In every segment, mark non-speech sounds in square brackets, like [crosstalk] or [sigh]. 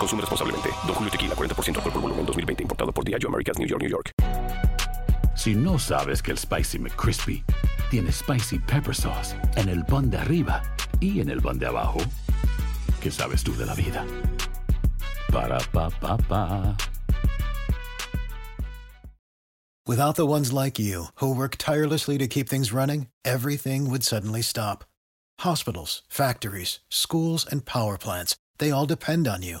Consume responsablemente. Don Julio Tequila, 40% alcohol por volumen, 2020. Importado por Diageo Americas, New York, New York. Si no sabes que el Spicy McCrispy tiene Spicy Pepper Sauce en el pan de arriba y en el pan de abajo, ¿qué sabes tú de la vida? Para, pa, pa, pa. Without the ones like you, who work tirelessly to keep things running, everything would suddenly stop. Hospitals, factories, schools, and power plants, they all depend on you.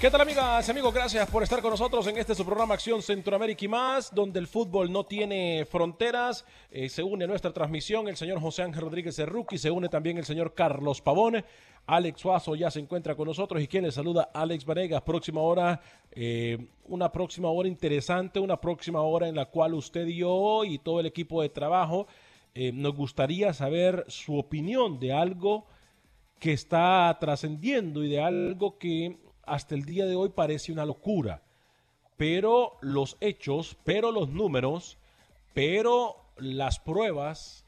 ¿Qué tal amigas y amigos? Gracias por estar con nosotros en este su programa Acción Centroamérica y más, donde el fútbol no tiene fronteras. Eh, se une a nuestra transmisión el señor José Ángel Rodríguez Cerruqui, se une también el señor Carlos Pavón. Alex Suazo ya se encuentra con nosotros y quien le saluda, Alex Varegas. Próxima hora, eh, una próxima hora interesante, una próxima hora en la cual usted y yo y todo el equipo de trabajo eh, nos gustaría saber su opinión de algo que está trascendiendo y de algo que hasta el día de hoy parece una locura. Pero los hechos, pero los números, pero las pruebas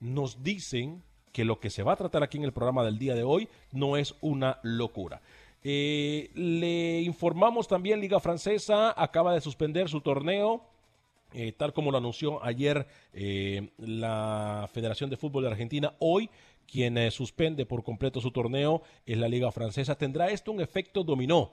nos dicen que lo que se va a tratar aquí en el programa del día de hoy no es una locura. Eh, le informamos también, Liga Francesa acaba de suspender su torneo. Eh, tal como lo anunció ayer eh, la Federación de Fútbol de Argentina, hoy quien eh, suspende por completo su torneo es la Liga Francesa. ¿Tendrá esto un efecto dominó?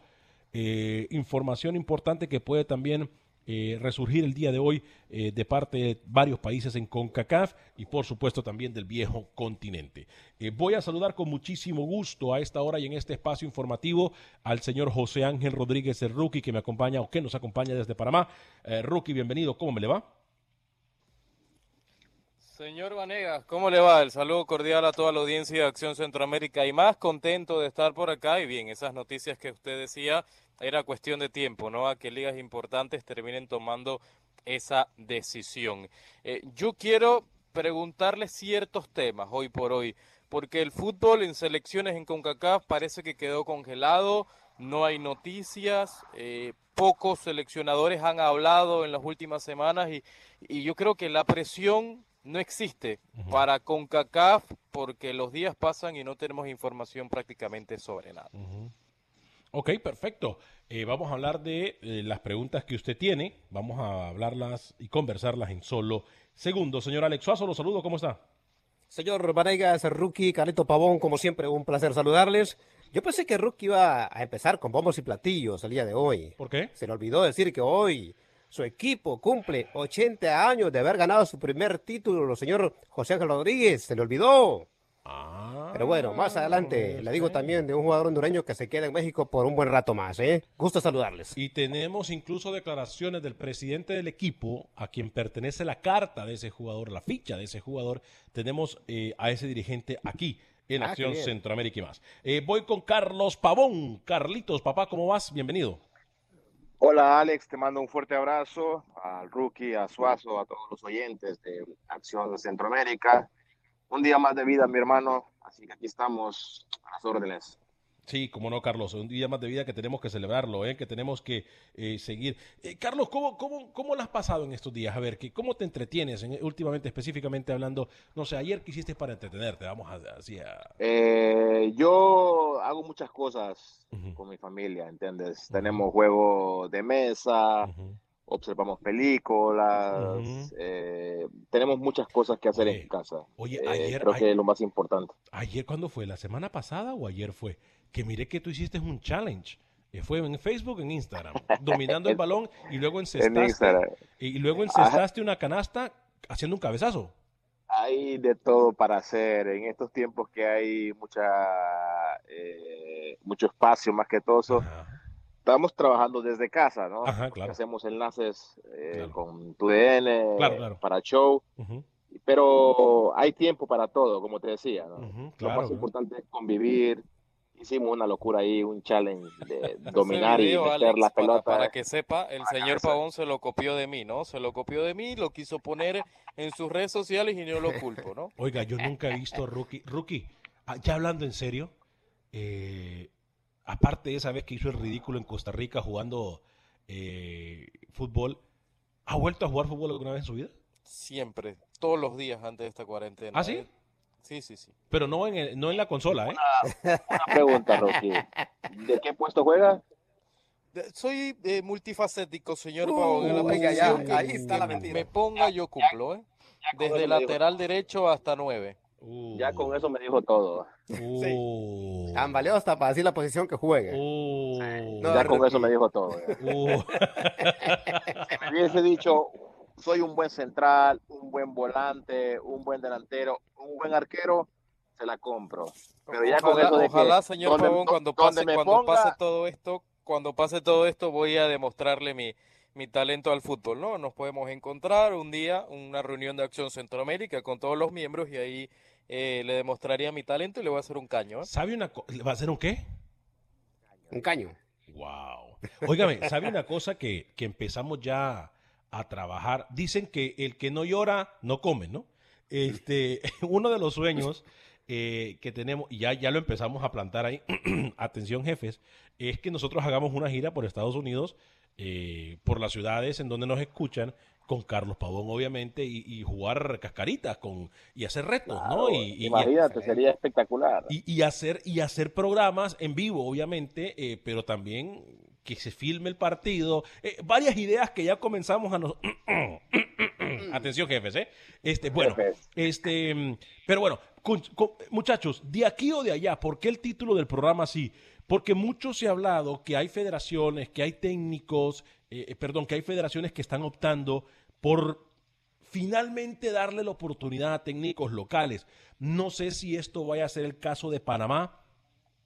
Eh, información importante que puede también eh, resurgir el día de hoy de parte de varios países en CONCACAF y por supuesto también del viejo continente. voy a saludar con muchísimo gusto a esta hora y en este espacio informativo al señor José Ángel Rodríguez, el rookie que me acompaña o que nos acompaña desde Panamá. rookie, bienvenido, ¿cómo me le va? Señor Vanegas, ¿cómo le va? El saludo cordial a toda la audiencia de Acción Centroamérica y más contento de estar por acá. Y bien, esas noticias que usted decía, era cuestión de tiempo, ¿no? A que ligas importantes terminen tomando esa decisión. Eh, yo quiero preguntarle ciertos temas hoy por hoy, porque el fútbol en selecciones en CONCACAF parece que quedó congelado, no hay noticias, eh, pocos seleccionadores han hablado en las últimas semanas y, y yo creo que la presión no existe para CONCACAF porque los días pasan y no tenemos información prácticamente sobre nada. Ok, perfecto. Eh, vamos a hablar de eh, las preguntas que usted tiene. Vamos a hablarlas y conversarlas en solo segundos. Señor Alex Suazo, los saludo. ¿Cómo está? Señor Vanegas, Rookie, Carleto Pavón, como siempre, un placer saludarles. Yo pensé que Rookie iba a empezar con bombos y platillos el día de hoy. ¿Por qué? Se le olvidó decir que hoy su equipo cumple 80 años de haber ganado su primer título, señor José Ángel Rodríguez, se le olvidó. Ah, Pero bueno, más adelante le digo también de un jugador hondureño que se queda en México por un buen rato más, ¿eh? Gusto saludarles. Y tenemos incluso declaraciones del presidente del equipo, a quien pertenece la carta de ese jugador, la ficha de ese jugador. Tenemos eh, a ese dirigente aquí en Ah, Acción. Centroamérica y más. Eh, voy con Carlos Pavón. Carlitos, papá, ¿cómo vas? Bienvenido. Hola Alex, te mando un fuerte abrazo al rookie, a Suazo, a todos los oyentes de Acción Centroamérica. Un día más de vida, mi hermano, así que aquí estamos a las órdenes. Sí, como no, Carlos, un día más de vida que tenemos que celebrarlo, ¿eh? que tenemos que eh, seguir. Eh, Carlos, ¿cómo, cómo, ¿cómo lo has pasado en estos días? A ver, que, ¿cómo te entretienes en- últimamente, específicamente hablando? No sé, ayer, ¿qué hiciste para entretenerte? Vamos a, así a... Yo hago muchas cosas con mi familia, ¿entiendes? Tenemos juegos de mesa, observamos películas, tenemos muchas cosas que hacer en casa. Oye, ayer- creo que es lo más importante. ¿Ayer cuándo fue? ¿La semana pasada o ayer fue? Que miré que tú hiciste un challenge. Eh, Fue en Facebook, en Instagram, dominando el balón y luego [laughs] encestaste, Instagram. y luego Ajá. encestaste una canasta haciendo un cabezazo. Hay de todo para hacer en estos tiempos que hay mucha eh, mucho espacio más que todo eso. Estamos trabajando desde casa, ¿no? Ajá, claro. Hacemos enlaces eh, con tu DN Claro, claro. para show, Ujú. pero hay tiempo para todo, como te decía, ¿no? Lo claro, más ¿no? importante es convivir. Hicimos una locura ahí, un challenge de [laughs] dominar y meter Alex, la para- pelota. Para, que sepa, el señor Pavón se lo copió de mí, ¿no? Se lo copió de mí, lo quiso poner en sus redes sociales y no lo culpo, ¿no? [laughs] Oiga, yo nunca he visto Rookie. Rookie, ah, ya hablando en serio, eh, aparte de esa vez que hizo el ridículo en Costa Rica jugando eh, fútbol, ¿ha vuelto a jugar fútbol alguna vez en su vida? Siempre, todos los días antes de esta cuarentena. ¿Ah, sí? ¿eh? Sí, sí, sí. Pero no en, el- no en la consola, ¿eh? Una pregunta, Rocky. ¿De qué puesto juega? De- Soy eh, multifacético, señor Uh, Pavón. en la oiga, ya, posición que ahí está la me- mentira. Me ponga, yo cumplo, ¿eh? Desde lateral derecho hasta nueve. Ya con eso me dijo todo. Uh. Han valido hasta para decir la posición que juegue. No, ya con eso me dijo todo. Uh. Si me hubiese dicho, soy un buen central, un buen volante, un buen delantero, un buen arquero, se la compro. Pero ya con Ojalá, eso de ojalá, que señor donde- Pavón, cuando pase, cuando ponga- pase todo esto, cuando pase todo esto, voy a demostrarle mi, mi talento al fútbol, ¿no? Nos podemos encontrar un día, una reunión de Acción Centroamérica con todos los miembros y ahí eh, le demostraría mi talento y le voy a hacer un caño, ¿eh? ¿Sabe una cosa? ¿Va a hacer un qué? Un caño. Wow. Óigame, ¿sabe una cosa que, que empezamos ya a trabajar? Dicen que el que no llora no come, ¿no? Este, [laughs] uno de los sueños eh, que tenemos, y ya, ya lo empezamos a plantar ahí, [clears throat] atención jefes, es que nosotros hagamos una gira por Estados Unidos, eh, por las ciudades en donde nos escuchan, con Carlos Pavón, obviamente, y, y jugar cascaritas con, y hacer retos, ¿no? Claro, Y, y- imagínate, sería espectacular. y, y hacer, y hacer programas en vivo, obviamente, eh, pero también que se filme el partido. Eh, varias ideas que ya comenzamos a nos... [clears throat] Atención, jefes, ¿eh? Este, bueno, este, mm, pero bueno, con- con- muchachos, de aquí o de allá, ¿por qué el título del programa así? Porque mucho se ha hablado que hay federaciones, que hay técnicos, eh, eh, perdón, que hay federaciones que están optando por finalmente darle la oportunidad a técnicos locales. No sé si esto vaya a ser el caso de Panamá.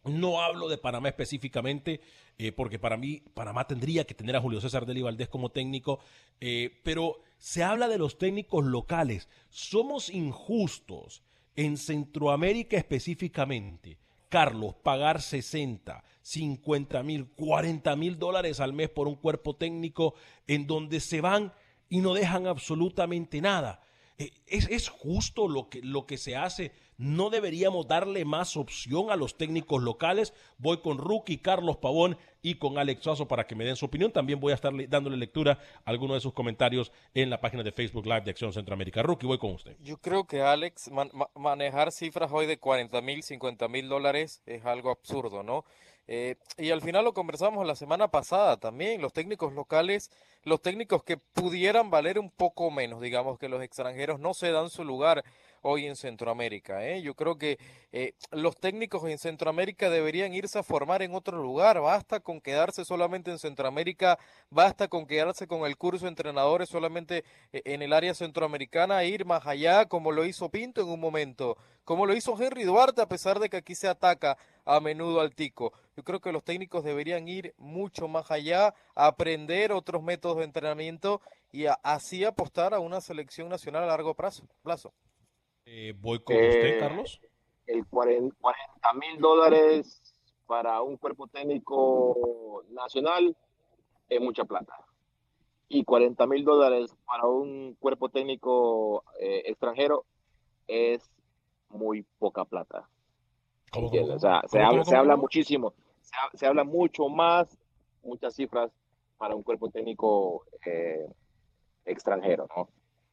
No hablo de Panamá específicamente, eh, porque para mí Panamá tendría que tener a Julio César Deli Valdés como técnico, eh, pero se habla de los técnicos locales. Somos injustos en Centroamérica específicamente. Carlos, pagar 60, 50 mil, 40 mil dólares al mes por un cuerpo técnico en donde se van y no dejan absolutamente nada. Eh, ¿Es, es justo lo que, lo que se hace? ¿No deberíamos darle más opción a los técnicos locales? Voy con Rookie, Carlos Pavón y con Alex Suazo para que me den su opinión. También voy a estar le- dándole lectura a algunos de sus comentarios en la página de Facebook Live de Acción Centroamérica. Rookie, voy con usted. Yo creo que Alex, man- ma- manejar cifras hoy de 40 mil, 50 mil dólares es algo absurdo, ¿no? Eh, y al final lo conversamos la semana pasada también, los técnicos locales, los técnicos que pudieran valer un poco menos, digamos que los extranjeros no se dan su lugar hoy en Centroamérica. ¿eh? Yo creo que eh, los técnicos en Centroamérica deberían irse a formar en otro lugar. Basta con quedarse solamente en Centroamérica, basta con quedarse con el curso de entrenadores solamente eh, en el área centroamericana e ir más allá, como lo hizo Pinto en un momento, como lo hizo Henry Duarte, a pesar de que aquí se ataca a menudo al tico. Yo creo que los técnicos deberían ir mucho más allá, aprender otros métodos de entrenamiento y así apostar a una selección nacional a largo plazo. Eh, voy con Eh, usted, Carlos. El 40 mil dólares para un cuerpo técnico nacional es mucha plata. Y 40 mil dólares para un cuerpo técnico eh, extranjero es muy poca plata. ¿Cómo, o sea, se, habla, se habla muchísimo, se, habla mucho más, muchas cifras para un cuerpo técnico eh, extranjero, ¿no?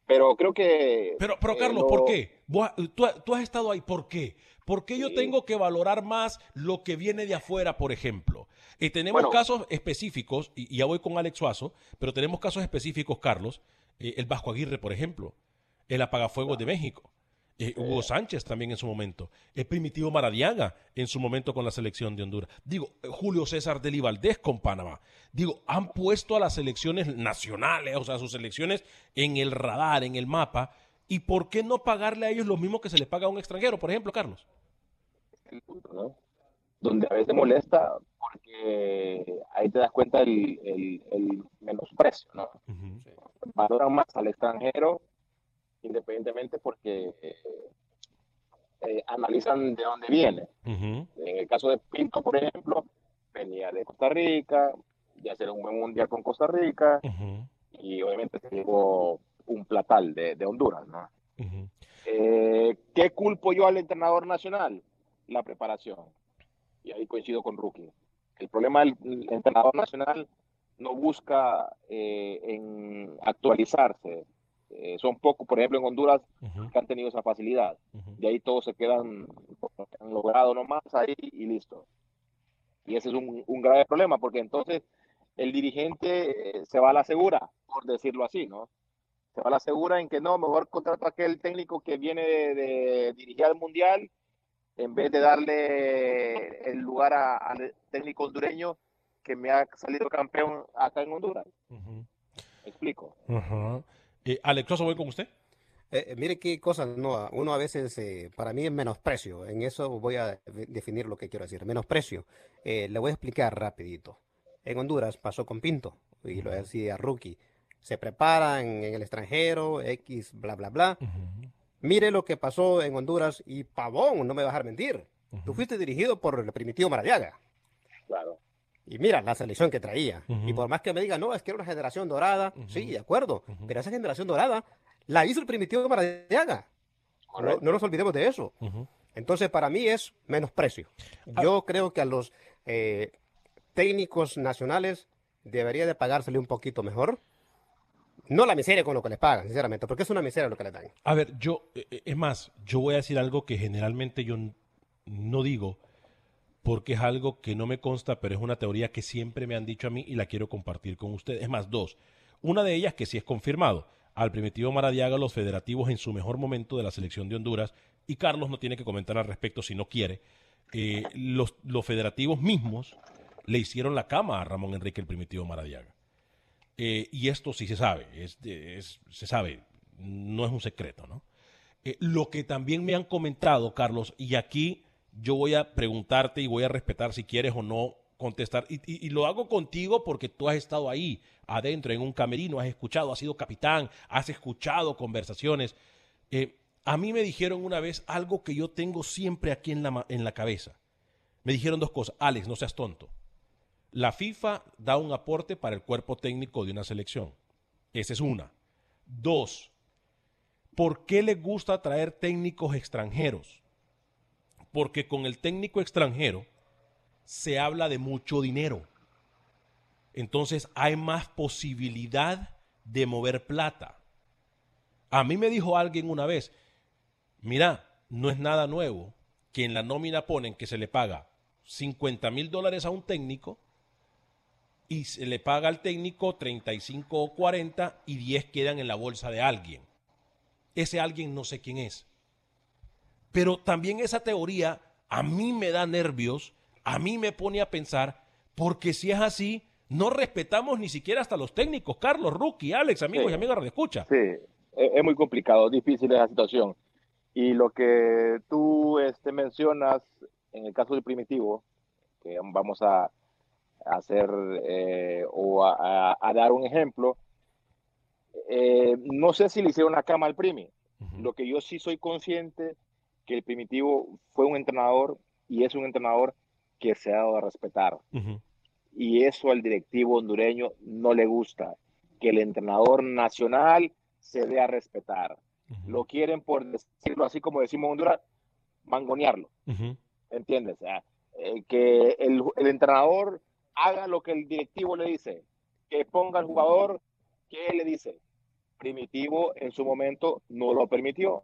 Pero creo que... Pero, pero Carlos, ¿por qué? Tú, tú, has estado ahí, ¿por qué? ¿Por qué yo tengo que valorar más lo que viene de afuera, por ejemplo? Y tenemos casos específicos, y, ya voy con Alex Suazo, pero tenemos casos específicos, Carlos, eh, el Vasco Aguirre, por ejemplo, el Apagafuegos de México. Eh, Hugo Sánchez también en su momento, el Primitivo Maradiaga en su momento con la selección de Honduras. Digo, Julio César Deli Valdés con Panamá. Digo, han puesto a las selecciones nacionales, o sea, sus selecciones en el radar, en el mapa. ¿Y por qué no pagarle a ellos lo mismo que se les paga a un extranjero, por ejemplo, Carlos? Donde a veces molesta porque ahí te das cuenta el, el, menosprecio, ¿no? Valoran más al extranjero independientemente porque eh, eh, analizan de dónde viene. En el caso de Pinto, por ejemplo, venía de Costa Rica, ya hacer un buen mundial con Costa Rica, y obviamente se llevó un platal de, Honduras. ¿no? Eh, ¿Qué culpo yo al entrenador nacional? La preparación. Y ahí coincido con Rookie. El problema del entrenador nacional no busca en actualizarse, eh, son pocos, por ejemplo, en Honduras, que han tenido esa facilidad. De ahí todos se quedan, han logrado nomás ahí y listo. Y ese es un, un grave problema, porque entonces el dirigente eh, se va a la segura, por decirlo así, ¿no? Se va a la segura en que no, mejor contrato a aquel técnico que viene de, dirigir al Mundial, en vez de darle el lugar al técnico hondureño que me ha salido campeón acá en Honduras. ¿Me explico? Eh, Alex, voy con usted. Eh, eh, mire qué cosa, no, uno a veces, eh, para mí es menosprecio, en eso voy a definir lo que quiero decir, menosprecio. le voy a explicar rapidito. En Honduras pasó con Pinto, y lo decía Rookie, se preparan en el extranjero, X, bla, bla, bla. Mire lo que pasó en Honduras y Pavón, no me vas a dejar mentir. Tú fuiste dirigido por el primitivo Maradiaga. Y mira la selección que traía. Y por más que me digan, no, es que era una generación dorada, sí, de acuerdo, pero esa generación dorada la hizo el primitivo Maradiaga. No, no, nos olvidemos de eso. Entonces, para mí es menosprecio. Ah. Yo creo que a los eh, técnicos nacionales debería de pagársele un poquito mejor. No la miseria con lo que les pagan, sinceramente, porque es una miseria lo que les dan. A ver, yo, eh, eh, es más, yo voy a decir algo que generalmente yo no digo, porque es algo que no me consta, pero es una teoría que siempre me han dicho a mí y la quiero compartir con ustedes. Es más, dos. Una de ellas que sí es confirmado. Al primitivo Maradiaga, los federativos en su mejor momento de la selección de Honduras, y Carlos no tiene que comentar al respecto si no quiere, eh, los, federativos mismos le hicieron la cama a Ramón Enrique el primitivo Maradiaga. Eh, y esto sí se sabe, es, se sabe, no es un secreto, ¿no? Eh, lo que también me han comentado, Carlos, y aquí yo voy a preguntarte y voy a respetar si quieres o no contestar. Y, lo hago contigo porque tú has estado ahí, adentro, en un camerino, has escuchado, has sido capitán, has escuchado conversaciones. Eh, a mí me dijeron una vez algo que yo tengo siempre aquí en la, en la cabeza. Me dijeron dos cosas. Alex, no seas tonto. La FIFA da un aporte para el cuerpo técnico de una selección. Esa es una. Dos, ¿por qué le gusta traer técnicos extranjeros? Porque con el técnico extranjero se habla de mucho dinero. Entonces hay más posibilidad de mover plata. A mí me dijo alguien una vez, mira, no es nada nuevo que en la nómina ponen que se le paga 50 mil dólares a un técnico y se le paga al técnico 35 o 40 y 10 quedan en la bolsa de alguien. Ese alguien no sé quién es. Pero también esa teoría a mí me da nervios, a mí me pone a pensar, porque si es así, no respetamos ni siquiera hasta los técnicos. Carlos, Rookie, Alex, amigos y amigas de escucha. Sí, es muy complicado, difícil esa situación. Y lo que tú este, mencionas en el caso del primitivo, que vamos a, hacer eh, o a, dar un ejemplo, eh, no sé si le hicieron la cama al primi. Lo que yo sí soy consciente que el primitivo fue un entrenador y es un entrenador que se ha dado a respetar. Y eso al directivo hondureño no le gusta, que el entrenador nacional se dé a respetar. Lo quieren, por decirlo así como decimos en Honduras, mangonearlo. ¿entiendes? Eh, que el, el, entrenador haga lo que el directivo le dice, que ponga al jugador que él le dice. Primitivo en su momento no lo permitió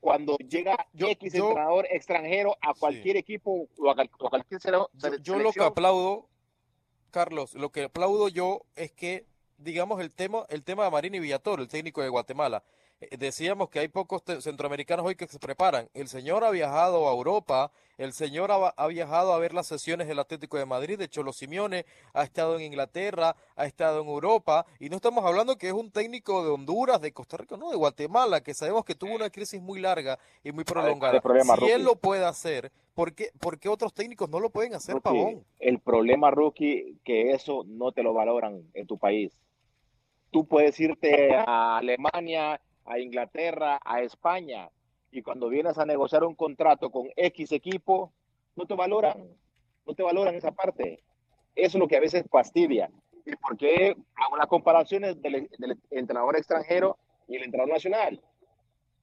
cuando llega X entrenador extranjero a cualquier equipo o a, cualquier yo, yo lo que aplaudo, Carlos, lo que aplaudo yo es que digamos, el tema, el tema de Marini Villatoro, el técnico de Guatemala. Eh, decíamos que hay pocos centroamericanos hoy que se preparan. El señor ha viajado a Europa, el señor ha, viajado a ver las sesiones del Atlético de Madrid, de Cholo Simeone, ha estado en Inglaterra, ha estado en Europa, y no estamos hablando que es un técnico de Honduras, de Costa Rica, no, de Guatemala, que sabemos que tuvo una crisis muy larga y muy prolongada. si él lo puede hacer, ¿por qué, otros técnicos no lo pueden hacer, Pavón? El problema, Rookie, que eso no te lo valoran en tu país tú puedes irte a Alemania, a Inglaterra, a España, y cuando vienes a negociar un contrato con X equipo, no te valoran, no te valoran esa parte. Eso es lo que a veces fastidia. ¿Y por qué hago las comparaciones del, entrenador extranjero y el entrenador nacional?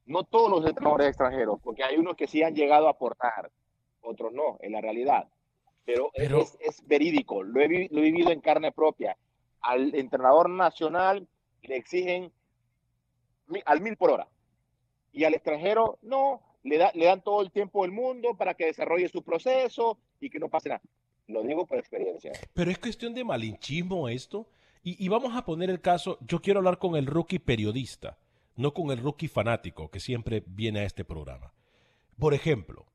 No todos los entrenadores extranjeros, porque hay unos que sí han llegado a aportar, otros no, en la realidad. Pero, Es, es, verídico, lo he, lo he vivido en carne propia al entrenador nacional le exigen al mil por hora. Y al extranjero, no, le, da, le dan todo el tiempo del mundo para que desarrolle su proceso y que no pase nada. Lo digo por experiencia. Pero es cuestión de malinchismo esto. Y, y vamos a poner el caso, yo quiero hablar con el rookie periodista, no con el rookie fanático que siempre viene a este programa. Por ejemplo,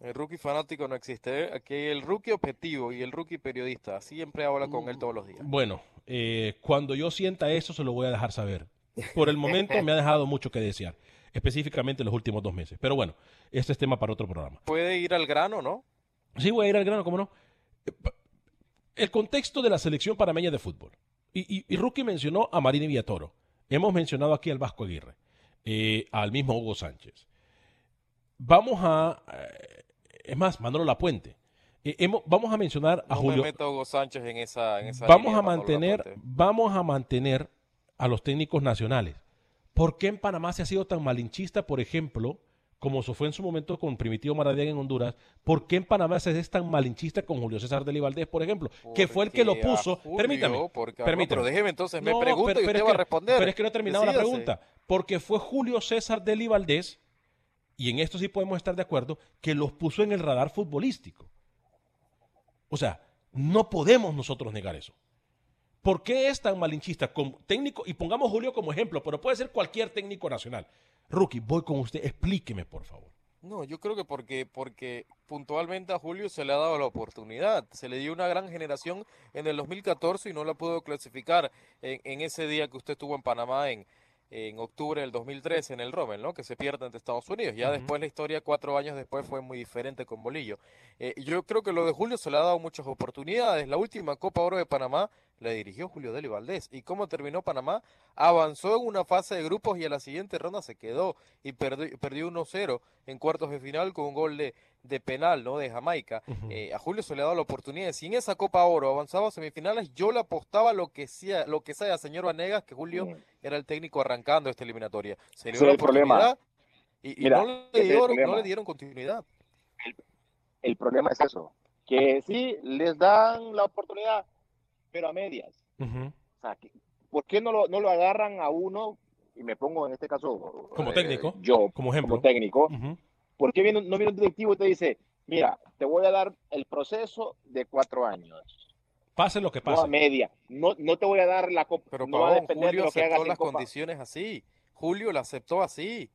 el rookie fanático no existe. Aquí el rookie objetivo y el rookie periodista. Siempre habla con él todos los días. Bueno, eh, cuando yo sienta eso, se lo voy a dejar saber. Por el [laughs] momento me ha dejado mucho que desear. Específicamente en los últimos dos meses. Pero bueno, este es tema para otro programa. Puede ir al grano, ¿no? Sí, voy a ir al grano, ¿cómo no? El contexto de la selección panameña de fútbol. Y, y, Rookie mencionó a Marini Villatoro. Hemos mencionado aquí al Vasco Aguirre, eh, al mismo Hugo Sánchez. Vamos a eh, es más, Manolo Lapuente. Eh, vamos a mencionar a Julio. Hugo Sánchez en esa, vamos a mantener, vamos a mantener a los técnicos nacionales. ¿Por qué en Panamá se ha sido tan malinchista, por ejemplo, como se fue en su momento con Primitivo Maradiaga en Honduras? ¿Por qué en Panamá se es tan malinchista con Julio César de Valdés, por ejemplo? que fue el que lo puso. permítame. permítame. pero déjeme entonces, me pregunto y usted va a responder. Pero es que no he terminado la pregunta. Porque fue Julio César de Valdés y en esto sí podemos estar de acuerdo, que los puso en el radar futbolístico. O sea, no podemos nosotros negar eso. ¿Por qué es tan malinchista con técnico? Y pongamos Julio como ejemplo, pero puede ser cualquier técnico nacional. Rookie, voy con usted, explíqueme por favor. No, yo creo que porque, porque puntualmente a Julio se le ha dado la oportunidad. Se le dio una gran generación en el 2014 y no la pudo clasificar en, en ese día que usted estuvo en Panamá en, en octubre del 2013 en el Rommel, ¿no? Que se pierde ante Estados Unidos. Ya después la historia, cuatro años después, fue muy diferente con Bolillo. Eh, yo creo que lo de Julio se le ha dado muchas oportunidades. La última Copa Oro de Panamá la dirigió Julio Deli Valdés. ¿Y cómo terminó Panamá? Avanzó en una fase de grupos y a la siguiente ronda se quedó y perdió, perdió 1-0 en cuartos de final con un gol de, de penal, ¿no? De Jamaica. Eh, a Julio se le ha dado la oportunidad. Si en esa Copa Oro avanzaba a semifinales, yo le apostaba lo que sea, lo que sea, señor Vanegas, que Julio era el técnico arrancando esta eliminatoria. Se le dio la oportunidad y, no, le dieron, continuidad. El, problema es eso, que sí les dan la oportunidad, pero a medias. o sea, ¿por qué no lo, no lo agarran a uno? Y me pongo en este caso como técnico, eh, yo como ejemplo, como técnico. ¿Por qué no viene un directivo y te dice, mira, te voy a dar el proceso de cuatro años? Pase lo que pase. No a media. No, no te voy a dar la copa. Pero no va a depender Julio de lo que aceptó las condiciones así. Julio la aceptó así.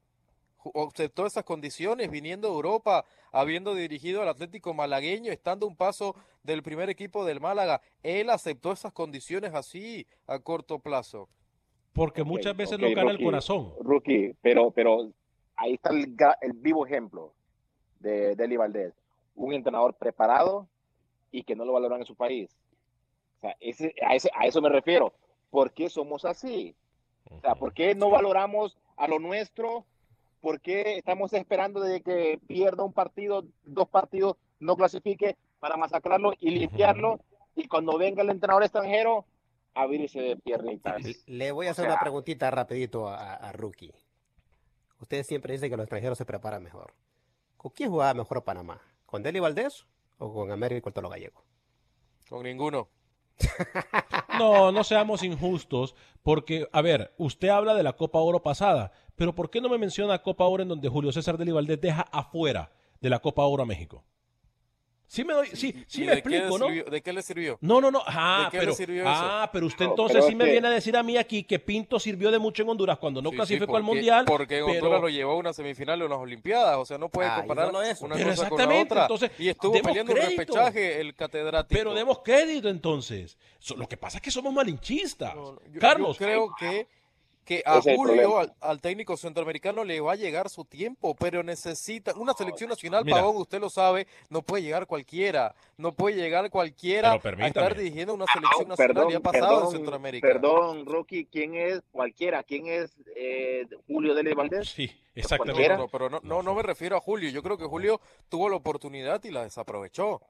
Aceptó esas condiciones viniendo de Europa, habiendo dirigido al Atlético Malagueño, estando un paso del primer equipo del Málaga. Él aceptó esas condiciones así a corto plazo. Porque muchas veces no gana el corazón. Rookie, pero, pero ahí está el, vivo ejemplo de Deli Valdés. un entrenador preparado y que no lo valoran en su país. O sea, ese, a, ese, a eso me refiero. ¿Por qué somos así? O sea, ¿por qué no valoramos a lo nuestro? ¿Por qué estamos esperando de que pierda un partido, dos partidos, no clasifique para masacrarlo y limpiarlo? Y cuando venga el entrenador extranjero, abrirse de piernitas. Le voy a hacer una preguntita rapidito a, a, Rookie. Ustedes siempre dicen que los extranjeros se preparan mejor. ¿Con quién jugaba mejor Panamá? ¿Con Deli Valdés o con Américo Tolo Gallego? Con ninguno. [laughs] No, no seamos injustos, porque, a ver, usted habla de la Copa Oro pasada, pero ¿por qué no me menciona Copa Oro en donde Julio César Deli Valdés deja afuera de la Copa Oro a México? Sí me doy, sí, sí me explico, ¿no? ¿De qué le sirvió? No, no, no. Ah, pero, ah, pero usted entonces sí me viene a decir a mí aquí que Pinto sirvió de mucho en Honduras cuando no clasificó al Mundial. Porque en Honduras lo llevó a una semifinal de unas Olimpiadas, o sea, no puede comparar una cosa con la otra. Entonces, y estuvo peleando un repechaje el catedrático. Pero demos crédito entonces. Lo que pasa es que somos malinchistas. Carlos. Yo creo que que a Julio, al, técnico centroamericano, le va a llegar su tiempo, pero necesita una selección nacional, Pavón, usted lo sabe, no puede llegar cualquiera, no puede llegar cualquiera a estar dirigiendo una selección nacional, ya ha pasado en Centroamérica. Perdón, Rocky, ¿quién es cualquiera? ¿Quién es eh, Julio Dele Valdés? Sí, exactamente. Pero, pero no, no, no me refiero a Julio, yo creo que Julio tuvo la oportunidad y la desaprovechó.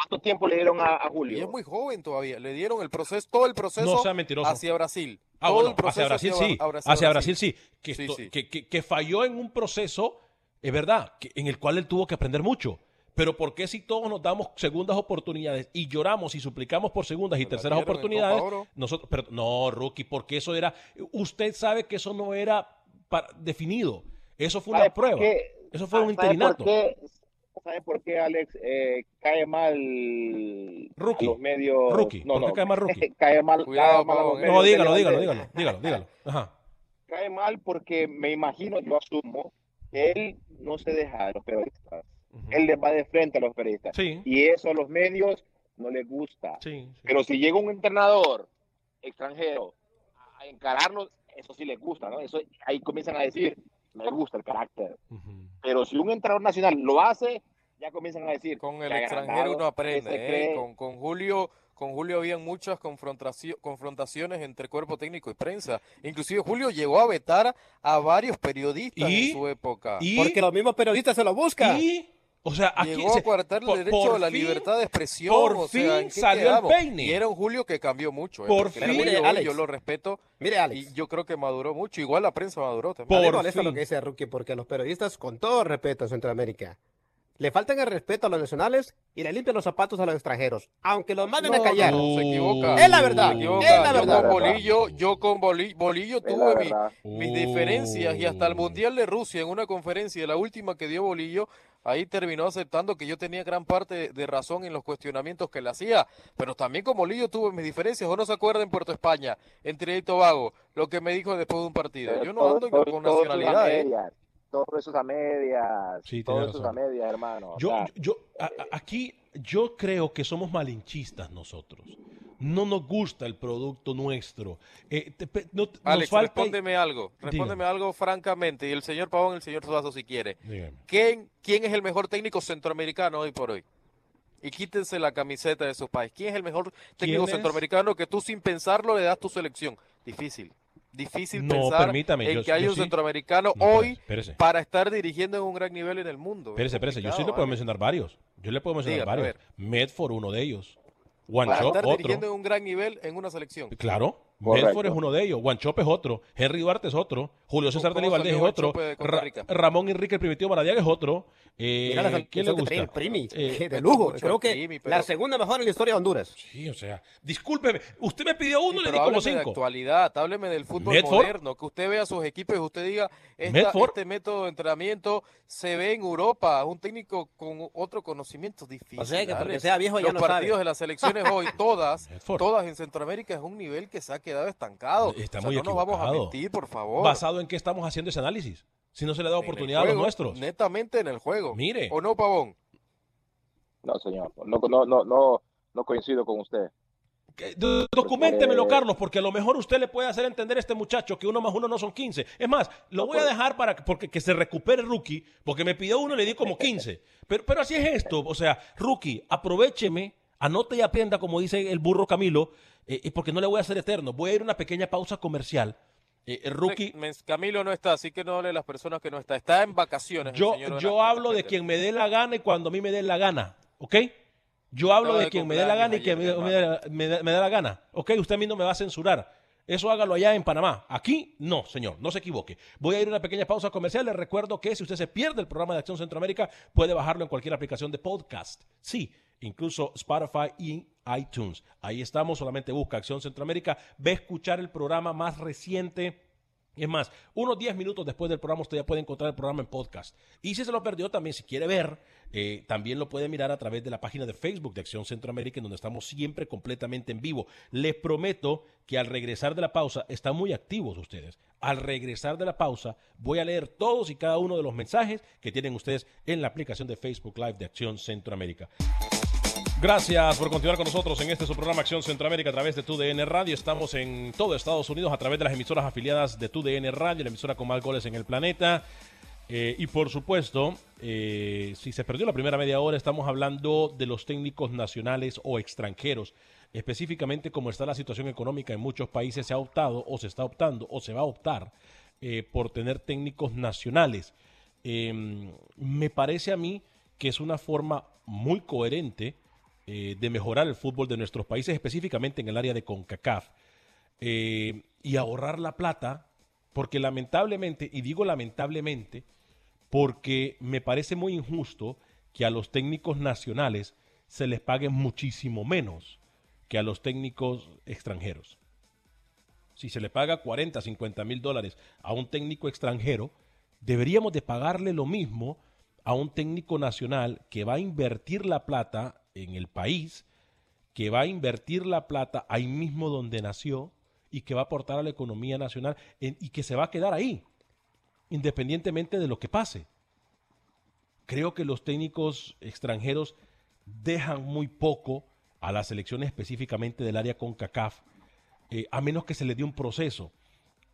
¿Cuánto tiempo le dieron a, Julio? Y es muy joven todavía. Le dieron el proceso, todo el proceso hacia Brasil. Ah, bueno, hacia Brasil sí. Hacia, Brasil, sí. Que, Que, falló en un proceso, es verdad, en el cual él tuvo que aprender mucho. Pero ¿por qué si todos nos damos segundas oportunidades y lloramos y suplicamos por segundas y terceras oportunidades? Nosotros, pero no, Rookie, porque eso era. Usted sabe que eso no era definido. Eso fue una prueba. Eso fue un interinato. ¿Sabes por qué Alex eh, cae mal rookie. los medios? Rookie. No, ¿Por qué cae mal rookie? [laughs] cae mal, Cuidado, No, dígalo, dígalo, dígalo, dígalo, dígalo. Ajá. Cae mal porque me imagino, yo asumo, que él no se deja de los periodistas. Él le va de frente a los periodistas. Sí. Y eso a los medios no les gusta. Sí, Pero si llega un entrenador extranjero a encararlos, eso sí les gusta, ¿no? Eso ahí comienzan a decir, me gusta el carácter. Pero si un entrenador nacional lo hace, ya comienzan a decir. Con el extranjero uno aprende. ¿eh? Con, con, Julio. Con Julio habían muchas confrontaciones entre cuerpo técnico y prensa. Inclusive Julio llegó a vetar a varios periodistas en su época. Porque los mismos periodistas se lo buscan. ¿Y? O sea, aquí Llegó a coartar el derecho a la libertad de expresión. Por fin salió el peine. Y era un Julio que cambió mucho. ¿eh? Por fin. Julio, yo lo respeto. Mire, Alex. Y yo creo que maduró mucho. Igual la prensa maduró también. Por fin. lo que dice Rookie, porque los periodistas, con todo respeto en Centroamérica, le faltan el respeto a los nacionales y le limpian los zapatos a los extranjeros. Aunque los manden a callar. No, se equivoca. Es la verdad. Es la verdad. Yo con Bolillo, yo con Bolillo, Bolillo tuve mis diferencias y hasta el Mundial de Rusia en una conferencia, la última que dio Bolillo, ahí terminó aceptando que yo tenía gran parte de razón en los cuestionamientos que le hacía, pero también como Lillo tuve mis diferencias, o no se acuerda en Puerto España, en Trinidad y Tobago, lo que me dijo después de un partido. yo no ando con nacionalidad. ¿eh? Todo eso es a medias. Sí, todo eso es a medias, hermano. Yo, yo, aquí yo creo que somos malinchistas nosotros no nos gusta el producto nuestro. Eh, no, Alex, respóndeme algo, respóndeme algo francamente, y el señor Pavón el señor Suazo si quiere. ¿Quién, ¿Quién es el mejor técnico centroamericano hoy por hoy? Y quítense la camiseta de su país. ¿Quién es el mejor técnico centroamericano que tú sin pensarlo le das tu selección? Difícil. Difícil pensar en que hay un centroamericano hoy para estar dirigiendo en un gran nivel en el mundo. Espérese, espérese. Yo sí le puedo mencionar varios. Yo le puedo mencionar varios. Medford, uno de ellos. Para estar dirigiendo en un gran nivel en una selección. Claro, Medford es uno de ellos, Guanchop es otro, Henry Duarte es otro, Julio César de Valdés es otro, Ramón Enrique el Primitivo Maradiaga es otro. Eh, ¿Quién le gusta? Primi, eh, [laughs] de lujo. Creo que la segunda mejor en la historia de Honduras. Sí, o sea, discúlpeme, usted me pidió uno y le di como cinco. de actualidad, hábleme del fútbol moderno, que usted vea sus equipos y usted diga, este método de entrenamiento se ve en Europa, un técnico con otro conocimiento difícil. O sea, que porque sea viejo ya Los partidos de las selecciones hoy, todas, [laughs] todas en Centroamérica es un nivel que se ha quedado estancado. Está muy no nos vamos a mentir, por favor. ¿Basado en qué estamos haciendo ese análisis? Si no se le da oportunidad a los nuestros. Netamente en el juego. Mire. ¿O no, Pavón? No, señor. No, no, no, no, no coincido con usted. Documentemelo, Carlos, porque a lo mejor usted le puede hacer entender a este muchacho que uno más uno no son 15. Es más, lo voy a dejar para que- porque que se recupere Rookie, porque me pidió uno y le di como 15. [laughs] Pero, pero así es esto. O sea, Rookie, aprovecheme, anote y aprenda, como dice el burro Camilo, eh, eh, porque no le voy a hacer eterno. Voy a ir a una pequeña pausa comercial. Eh, el Rookie, Camilo no está, así que no hable de las personas que no está. Está en vacaciones. el yo, señor yo hablo de quien me dé la gana y cuando a mí me dé la gana, ¿ok? Yo hablo de de quien me dé la gana y quien me, me dé la gana, ¿ok? Usted a mí no me va a censurar. Eso hágalo allá en Panamá. Aquí, no, señor, no se equivoque. Voy a ir a una pequeña pausa comercial. Les recuerdo que si usted se pierde el programa de Acción Centroamérica, puede bajarlo en cualquier aplicación de podcast. Sí, incluso Spotify y iTunes. Ahí estamos, solamente busca Acción Centroamérica. Ve a escuchar el programa más reciente. Es más, unos 10 minutos después del programa usted ya puede encontrar el programa en podcast. Y si se lo perdió también, si quiere ver, eh, también lo puede mirar a través de la página de Facebook de Acción Centroamérica, en donde estamos siempre completamente en vivo. Les prometo que al regresar de la pausa, están muy activos ustedes. Al regresar de la pausa, voy a leer todos y cada uno de los mensajes que tienen ustedes en la aplicación de Facebook Live de Acción Centroamérica. Gracias por continuar con nosotros en este su programa Acción Centroamérica a través de TUDN Radio. Estamos en todo Estados Unidos a través de las emisoras afiliadas de TUDN Radio, la emisora con más goles en el planeta. Eh, y por supuesto, eh, si se perdió la primera media hora, estamos hablando de los técnicos nacionales o extranjeros. Específicamente, como está la situación económica en muchos países, se ha optado o se está optando o se va a optar eh, por tener técnicos nacionales. Eh, me parece a mí que es una forma muy coherente eh, de mejorar el fútbol de nuestros países, específicamente en el área de CONCACAF, eh, y ahorrar la plata, porque lamentablemente, y digo lamentablemente, porque me parece muy injusto que a los técnicos nacionales se les pague muchísimo menos que a los técnicos extranjeros. Si se le paga 40, 50 mil dólares a un técnico extranjero, deberíamos de pagarle lo mismo a un técnico nacional que va a invertir la plata en el país, que va a invertir la plata ahí mismo donde nació y que va a aportar a la economía nacional y que se va a quedar ahí, independientemente de lo que pase. Creo que los técnicos extranjeros dejan muy poco a la selección específicamente del área CONCACAF, eh, a menos que se le dé un proceso.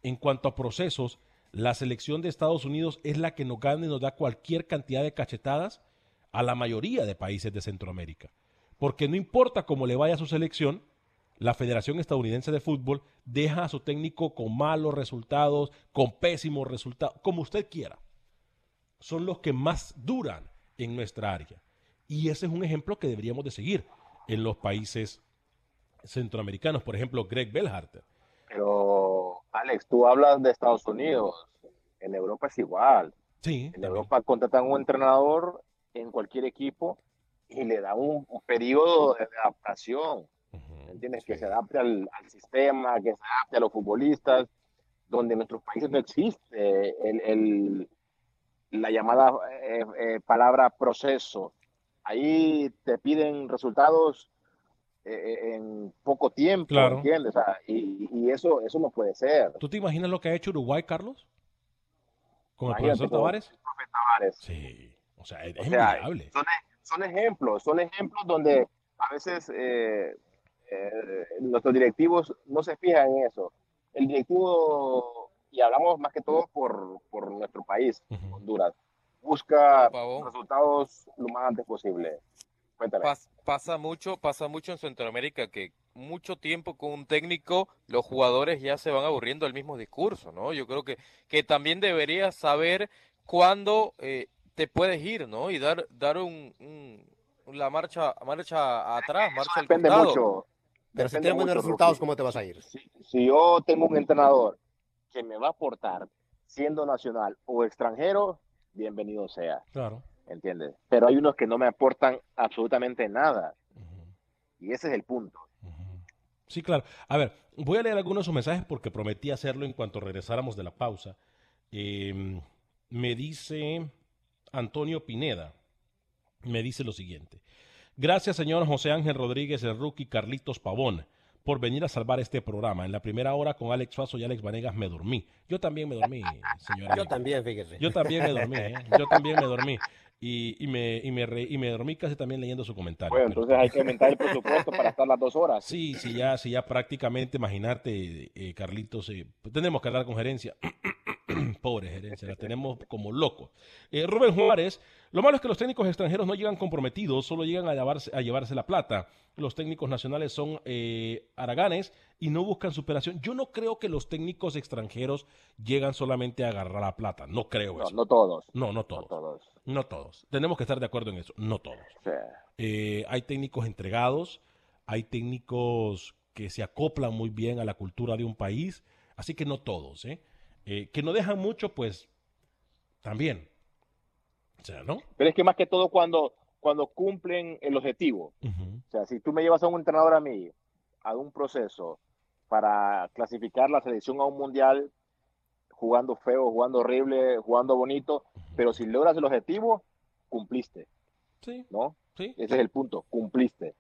En cuanto a procesos, la selección de Estados Unidos es la que nos gana y nos da cualquier cantidad de cachetadas a la mayoría de países de Centroamérica. Porque no importa cómo le vaya a su selección, la Federación Estadounidense de Fútbol deja a su técnico con malos resultados, con pésimos resultados, como usted quiera. Son los que más duran en nuestra área. Y ese es un ejemplo que deberíamos de seguir en los países centroamericanos. Por ejemplo, Greg Belharter. Pero, Alex, tú hablas de Estados Unidos. En Europa es igual. Sí, En también. Europa contratan un entrenador en cualquier equipo y le dan un, un periodo de adaptación. ¿me ¿Entiendes? Que se adapte al, al sistema, que se adapte a los futbolistas, donde en nuestros países no existe el, el- la llamada eh, eh, palabra proceso. Ahí te piden resultados eh, en poco tiempo, Claro. ¿entiendes? O sea, y, y eso, eso no puede ser. ¿Tú te imaginas lo que ha hecho Uruguay, Carlos? Con el Imagínate profesor con Tavares. el profe Tavares. Sí, sea, es, O es sea, son, e- son ejemplos, son ejemplos donde a veces eh, eh, nuestros directivos no se fijan en eso. El directivo, y hablamos más que todo por, por nuestro país, Honduras, busca resultados lo más antes posible. Cuéntame. Pas- pasa mucho, pasa mucho en Centroamérica que mucho tiempo con un técnico, los jugadores ya se van aburriendo del mismo discurso, ¿no? Yo creo que, que también deberías saber cuándo eh, te puedes ir, ¿no? Y dar, dar un, un- la marcha, marcha atrás, marcha al Depende costado. mucho. Pero si tienes buenos resultados. ¿cómo te vas a ir? Si, si yo tengo un entrenador que me va a aportar siendo nacional o extranjero, bienvenido sea. Claro. ¿entiendes? Pero hay unos que no me aportan absolutamente nada. Y ese es el punto. Sí, claro. A ver, voy a leer algunos de sus mensajes porque prometí hacerlo en cuanto regresáramos de la pausa. Eh, me dice Antonio Pineda, me dice lo siguiente. Gracias, señor José Ángel Rodríguez, el rookie Carlitos Pavón, por venir a salvar este programa. En la primera hora con Alex Suazo y Alex Vanegas me dormí. Yo también me dormí, señora. Yo también, fíjese. Yo también me dormí, ¿eh? Yo también me dormí. Y, y me, y, me re- y me dormí casi también leyendo su comentario. Bueno, pero- entonces hay que aumentar el presupuesto para estar las dos horas. Sí, sí, ya, sí, ya prácticamente, imagínate, eh, Carlitos, eh, pues tenemos que hablar con gerencia. [clears throat] Pobre gerencia, la tenemos como locos. Eh, Rubén Juárez, lo malo es que los técnicos extranjeros no llegan comprometidos, solo llegan a llevarse, a llevarse la plata. Los técnicos nacionales son eh, haraganes y no buscan superación. Yo no creo que los técnicos extranjeros llegan solamente a agarrar la plata. No creo No, eso. no todos. No, no No todos. No todos. Tenemos que estar de acuerdo en eso. No todos. Sí. Eh, hay técnicos entregados, hay técnicos que se acoplan muy bien a la cultura de un país, así que no todos, ¿eh? Eh, que no dejan mucho, pues también. O sea, ¿no? Pero es que más que todo cuando, cuando cumplen el objetivo. O sea, si tú me llevas a un entrenador a mí, a un proceso para clasificar la selección a un mundial, jugando feo, jugando horrible, jugando bonito, pero si logras el objetivo, cumpliste, Sí, ¿no? sí. Ese es el punto, cumpliste.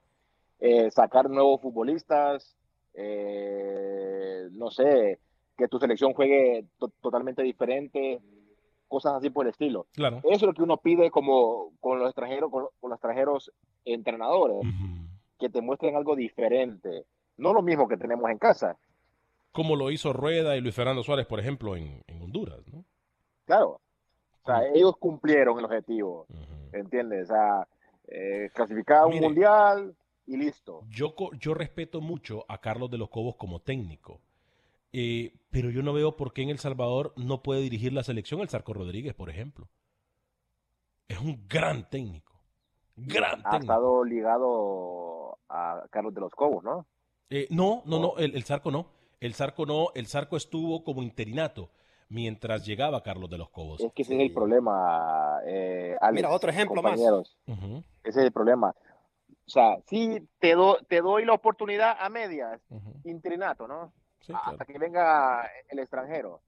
Eh, sacar nuevos futbolistas, eh, no sé, que tu selección juegue to- totalmente diferente, cosas así por el estilo. Claro. Eso es lo que uno pide como con los extranjeros, con, con los extranjeros entrenadores, que te muestren algo diferente, no lo mismo que tenemos en casa, Como lo hizo Rueda y Luis Fernando Suárez, por ejemplo, en, en Honduras, ¿no? claro. O sea, ellos cumplieron el objetivo, Ujú. ¿entiendes? O sea, eh, un mundial y listo. Yo, yo respeto mucho a Carlos de los Cobos como técnico, eh, pero yo no veo por qué en El Salvador no puede dirigir la selección el Zarco Rodríguez, por ejemplo. Es un gran técnico. Gran Ha técnico. estado ligado a Carlos de los Cobos, ¿no? Eh, no, no, no, el, el Zarco no. El Zarco no, el Zarco estuvo como interinato mientras llegaba Carlos de los Cobos. Es que ese es el problema, eh, Alex, Mira, otro ejemplo más. Ese es el problema. O sea, sí te, do- te doy la oportunidad a medias, interinato, ¿no? Sí, hasta claro. que venga el extranjero.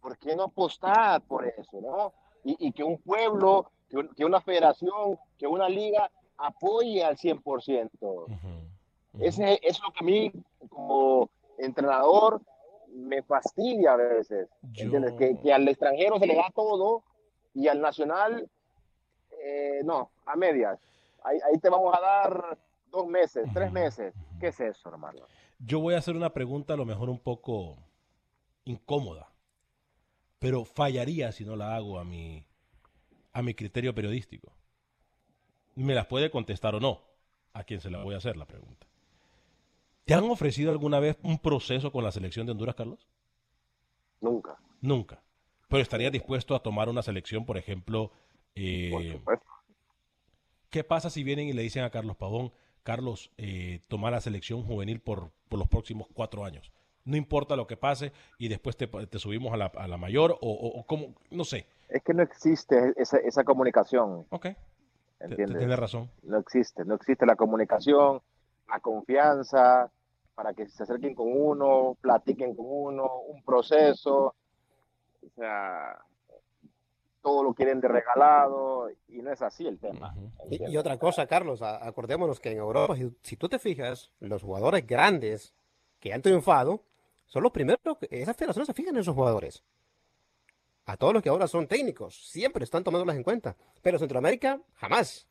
¿Por qué no apostar por eso, no? Y, y que un pueblo, que, un- que una federación, que una liga apoye al 100%. Ujú, ujú. Ese es lo que a mí, como entrenador, me fastidia a veces. Que, que al extranjero se le da todo y al nacional, eh, no, a medias. Ahí, ahí te vamos a dar dos meses, tres meses. ¿Qué es eso, hermano? Yo voy a hacer una pregunta a lo mejor un poco incómoda, pero fallaría si no la hago a mi, a mi criterio periodístico. Me las puede contestar o no, a quien se la voy a hacer la pregunta. ¿Te han ofrecido alguna vez un proceso con la selección de Honduras, Carlos? Nunca. Nunca. Pero estarías dispuesto a tomar una selección, por ejemplo, Por eh, supuesto. ¿Qué pasa si vienen y le dicen a Carlos Pavón, Carlos, eh, toma la selección juvenil por, por los próximos cuatro años? No importa lo que pase y después te, te subimos a la, a la mayor o, o, o como, no sé. Es que no existe esa, esa comunicación, Ok, tienes razón. No existe, no existe la comunicación, la confianza, para que se acerquen con uno, platiquen con uno, un proceso, o sea, todo lo quieren de regalado y no es así el tema. Y, otra cosa, Carlos, acordémonos que en Europa, si, si tú te fijas, los jugadores grandes que han triunfado son los primeros, que- esas federaciones se fijan en esos jugadores. A todos los que ahora son técnicos, siempre están tomándolas en cuenta. Pero Centroamérica, jamás.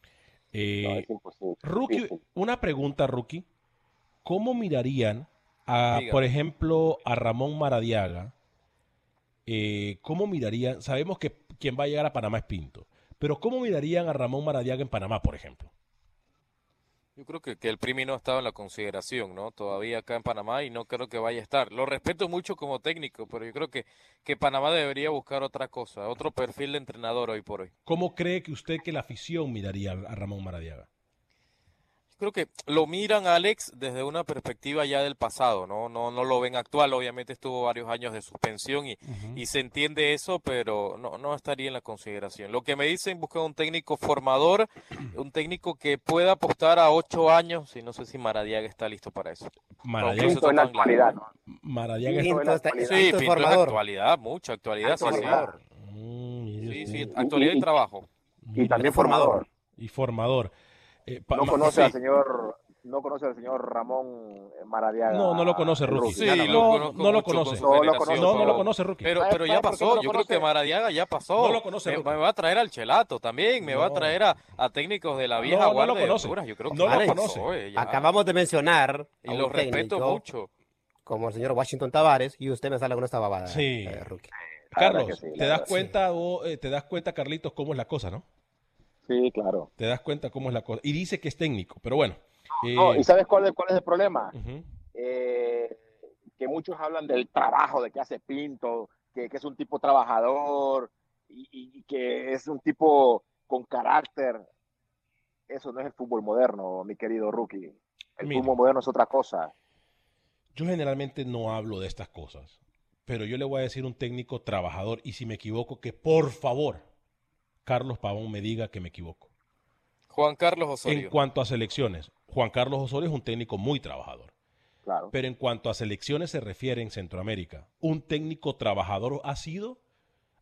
Eh, No, es imposible. Rookie, Difícil. una pregunta, Rookie. ¿Cómo mirarían a, por ejemplo, a Ramón Maradiaga? Eh, ¿Cómo mirarían? Sabemos que quien va a llegar a Panamá es Pinto, pero ¿cómo mirarían a Ramón Maradiaga en Panamá, por ejemplo? Yo creo que, que el Primi no estaba en la consideración, ¿no? Todavía acá en Panamá y no creo que vaya a estar. Lo respeto mucho como técnico, pero yo creo que, que Panamá debería buscar otra cosa, otro perfil de entrenador hoy por hoy. ¿Cómo cree que usted que la afición miraría a Ramón Maradiaga? Creo que lo miran, Alex, desde una perspectiva ya del pasado, ¿no? No, no lo ven actual. Obviamente estuvo varios años de suspensión y, y se entiende eso, pero no, no estaría en la consideración. Lo que me dicen, buscan un técnico formador, [clears throat] un técnico que pueda apostar a ocho años, y no sé si Maradiaga está listo para eso. Maradiaga, Pinto en la actualidad, ¿no? Maradiaga Pinto es- en la está- actualidad. Sí, Pinto en la actualidad, mucha actualidad, sí. Mm, Sí, actualidad y trabajo. Y también formador. Y formador. Eh, No conoce sí. al señor no conoce al señor Ramón Maradiaga. No, no lo conoce Rookie. Sí, no, lo no, lo conoce. No lo conoce. No, lo conoce Rookie. Pero, ¿Sabe- pero ya pasó, yo creo que Maradiaga ya pasó. No lo conoce, me, va a traer al Chelato también, me va a traer a, a técnicos de la No, vieja no lo guardia de. Honduras, Yo creo que No lo ya conoce. eh. Acabamos de mencionar a Y un lo respeto técnico mucho. como el señor Washington Tavares y usted me sale con esta babada, Sí. eh, Carlos, sí, ¿te das cuenta, vos, eh, te das cuenta, Carlitos, cómo es la cosa, ¿no? Sí, claro. Te das cuenta cómo es la cosa. Y dice que es técnico, pero bueno. eh, No, ¿Y sabes cuál es, cuál es el problema? Eh, que muchos hablan del trabajo de que hace Pinto, que, que es un tipo trabajador y, y que es un tipo con carácter. Eso no es el fútbol moderno, mi querido rookie. El Mira. fútbol moderno es otra cosa. Yo generalmente no hablo de estas cosas, pero yo le voy a decir un técnico trabajador y si me equivoco, que por favor, Carlos Pavón me diga que me equivoco. Juan Carlos En Osorio. cuanto a selecciones, Juan Carlos Osorio es un técnico muy trabajador. Claro. Pero en cuanto a selecciones se refiere en Centroamérica, un técnico trabajador ha sido,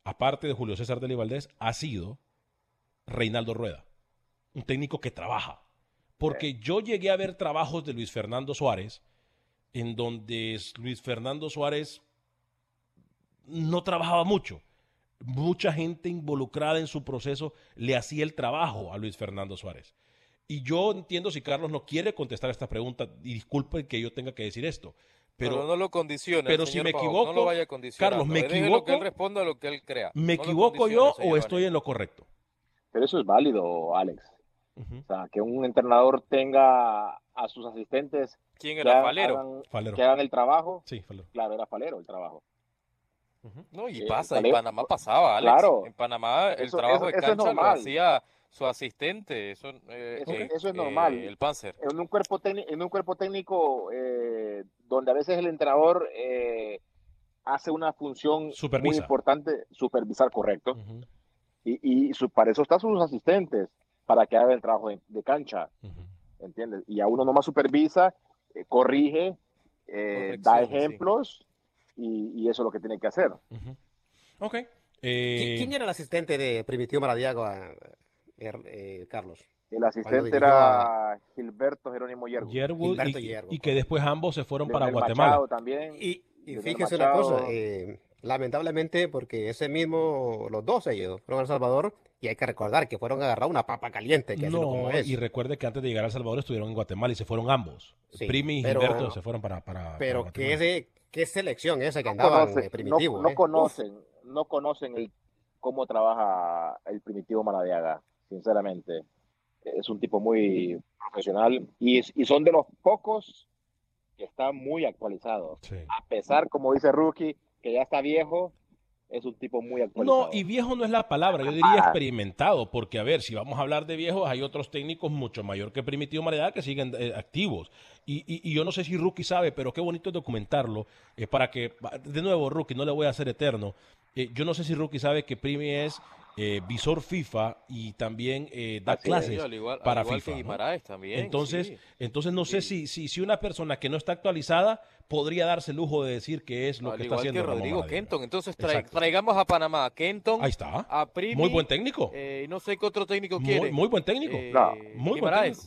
aparte de Julio César de Valdés, ha sido Reinaldo Rueda. Un técnico que trabaja. Porque yo llegué a ver trabajos de Luis Fernando Suárez, en donde Luis Fernando Suárez no trabajaba mucho. Mucha gente involucrada en su proceso le hacía el trabajo a Luis Fernando Suárez. Y yo entiendo si Carlos no quiere contestar esta pregunta, y disculpe que yo tenga que decir esto, Pero, pero, no lo condicione. pero si me equivoco, no lo vaya. Carlos, ¿me equivoco? que él responda a lo que él crea. ¿me No equivoco yo o estoy en lo correcto? Pero eso es válido, Alex. O sea, que un entrenador tenga a sus asistentes ¿Quién que era hagan, Falero? Falero. que hagan el trabajo. Sí, Falero. Claro, era Falero el trabajo. No, y Sí, pasa, en Panamá pasaba, Alex. Claro. En Panamá el Eso- trabajo eso- de cancha lo hacía su asistente. Eso, eh, Eso- eh, eso es eh, normal. el Panzer. En un cuerpo, técnico, en un cuerpo técnico eh, donde a veces el entrenador eh, hace una función muy importante, supervisar, correcto. Y, y su- para eso están sus asistentes, para que hagan el trabajo de, de cancha. ¿entiendes? Y a uno nomás supervisa, eh, corrige, eh, da sí. Y, y eso es lo que tiene que hacer. Ujú. Ok. ¿Qui- Eh, ¿Quién era el asistente de Primitivo Maradiaga, eh, eh, Carlos? El asistente era Gilberto Jerónimo Yergo. Yerwood Gilberto y, Yergo, y que después ambos se fueron para Guatemala. Machado también. Y, y fíjese una cosa, eh, lamentablemente, porque ese mismo, los dos ellos fueron a El Salvador, y hay que recordar que fueron a agarrar una papa caliente, que así No, como es. y recuerde que antes de llegar a El Salvador estuvieron en Guatemala y se fueron ambos. Sí, Primi y pero- Gilberto se fueron para, para, Pero para qué, Guatemala. Qué selección esa que no andaban conocen, eh, primitivo. no, no eh. conocen, no conocen el, cómo trabaja el primitivo Maradiaga, sinceramente. Es un tipo muy profesional y, son de los pocos que están muy actualizados. Sí. A pesar, como dice Rookie, que ya está viejo, es un tipo muy actualizado. No, y viejo no es la palabra, yo diría experimentado, porque a ver, si vamos a hablar de viejos, hay otros técnicos mucho mayor que Primitivo Maredad que siguen eh, activos. Y, y- y yo no sé si Rookie sabe, pero qué bonito es documentarlo, eh, para que, de nuevo, Rookie, no le voy a hacer eterno. Eh, yo no sé si Rookie sabe que Primi es eh, visor FIFA y también eh, da Así clases Sí, al igual, al para igual FIFA. que ¿no? También. Entonces, sí. entonces no sé si, si, si una persona que no está actualizada podría darse el lujo de decir que es lo al que está igual haciendo que Ramón Rodrigo Maradona. Kenton. Entonces tra- Exacto. traigamos a Panamá a Kenton, Ahí está. a Primi. Muy buen técnico. eh, no sé qué otro técnico quiere. muy buen técnico. Eh, No, muy buen técnico.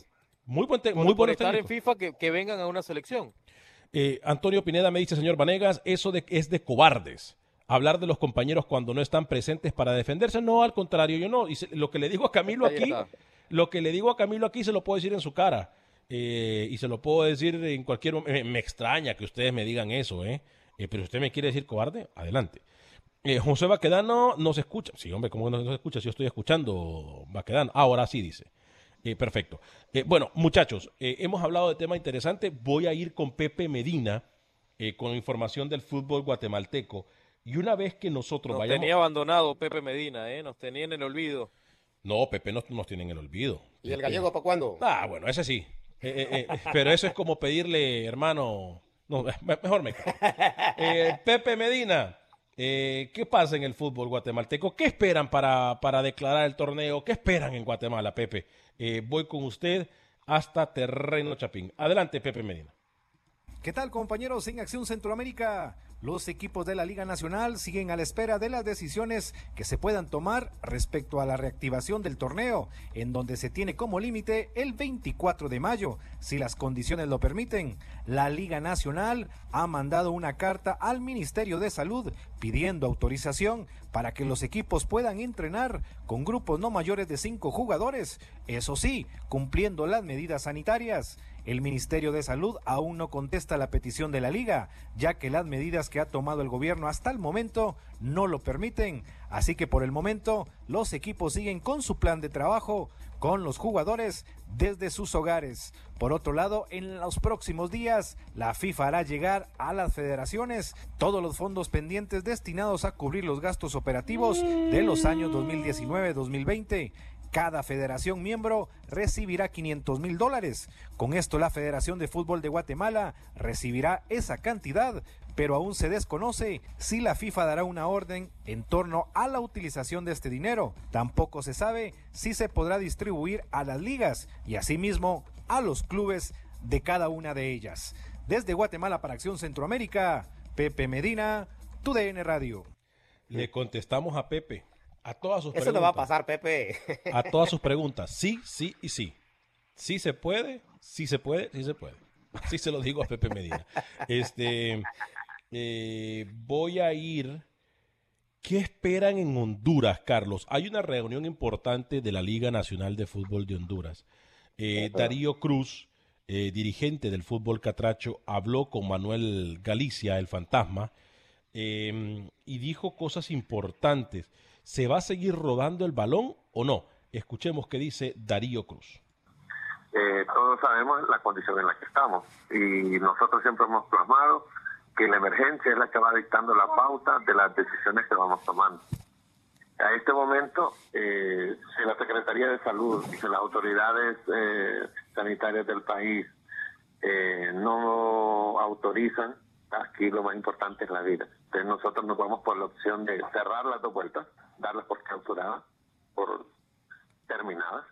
Muy buen Por- muy por estar en. FIFA que, que vengan a una selección. Eh, Antonio Pineda me dice, señor Vanegas, eso de, es de cobardes. Hablar de los compañeros cuando no están presentes para defenderse. No, al contrario, yo no. Y se- lo que le digo a Camilo aquí, lo que le digo a Camilo aquí se lo puedo decir en su cara. Eh, y se lo puedo decir en cualquier momento. Me, me extraña que ustedes me digan eso, ¿eh? Eh, pero si usted me quiere decir cobarde, adelante. Eh, José Baquedano nos escucha. Sí, hombre, ¿cómo no nos escucha? Si yo estoy escuchando, Baquedano. Ahora sí dice. Perfecto. Bueno, muchachos, hemos hablado de tema interesante. Voy a ir con Pepe Medina con información del fútbol guatemalteco. Y una vez que nosotros Nos vayamos. tenía abandonado Pepe Medina, ¿eh? Nos tenía en el olvido. No, Pepe no nos tiene en el olvido. ¿Y el gallego para cuándo? Ah, bueno, ese sí. Eh, eh, eh, [laughs] pero eso es como pedirle, hermano. No, me- mejor me. Eh, Pepe Medina, eh, ¿qué pasa en el fútbol guatemalteco? ¿Qué esperan para, para declarar el torneo? ¿Qué esperan en Guatemala, Pepe? Eh, voy con usted hasta Terreno Chapín. Adelante, Pepe Medina. ¿Qué tal compañeros en Acción Centroamérica? Los equipos de la Liga Nacional siguen a la espera de las decisiones que se puedan tomar respecto a la reactivación del torneo, en donde se tiene como límite el 24 de mayo, si las condiciones lo permiten. La Liga Nacional ha mandado una carta al Ministerio de Salud pidiendo autorización para que los equipos puedan entrenar con grupos no mayores de cinco jugadores, eso sí, cumpliendo las medidas sanitarias. El Ministerio de Salud aún no contesta la petición de la liga, ya que las medidas que ha tomado el gobierno hasta el momento no lo permiten. Así que por el momento los equipos siguen con su plan de trabajo con los jugadores desde sus hogares. Por otro lado, en los próximos días, la FIFA hará llegar a las federaciones todos los fondos pendientes destinados a cubrir los gastos operativos de los años 2019-2020 cada federación miembro recibirá 500 mil dólares. Con esto la Federación de Fútbol de Guatemala recibirá esa cantidad, pero aún se desconoce si la FIFA dará una orden en torno a la utilización de este dinero. Tampoco se sabe si se podrá distribuir a las ligas y asimismo a los clubes de cada una de ellas. Desde Guatemala para Acción Centroamérica, Pepe Medina, TUDN Radio. Le contestamos a Pepe. A todas sus Eso preguntas. no va a pasar, Pepe. A todas sus [laughs] preguntas. Sí, sí y sí. Sí se puede, sí se puede, sí se puede. Así se lo digo a Pepe Medina. Este, eh, voy a ir. ¿Qué esperan en Honduras, Carlos? Hay una reunión importante de la Liga Nacional de Fútbol de Honduras. Eh, Darío Cruz, eh, dirigente del fútbol catracho, habló con Manuel Galicia, el fantasma, eh, y dijo cosas importantes. ¿Se va a seguir rodando el balón o no? Escuchemos qué dice Darío Cruz. Eh, todos sabemos la condición en la que estamos y nosotros siempre hemos plasmado que la emergencia es la que va dictando la pauta de las decisiones que vamos tomando. A este momento, eh, si la Secretaría de Salud y si las autoridades eh, sanitarias del país eh, no autorizan, aquí lo más importante es la vida. Entonces nosotros nos vamos por la opción de cerrar las dos vueltas, darlas por clausuradas, por terminadas,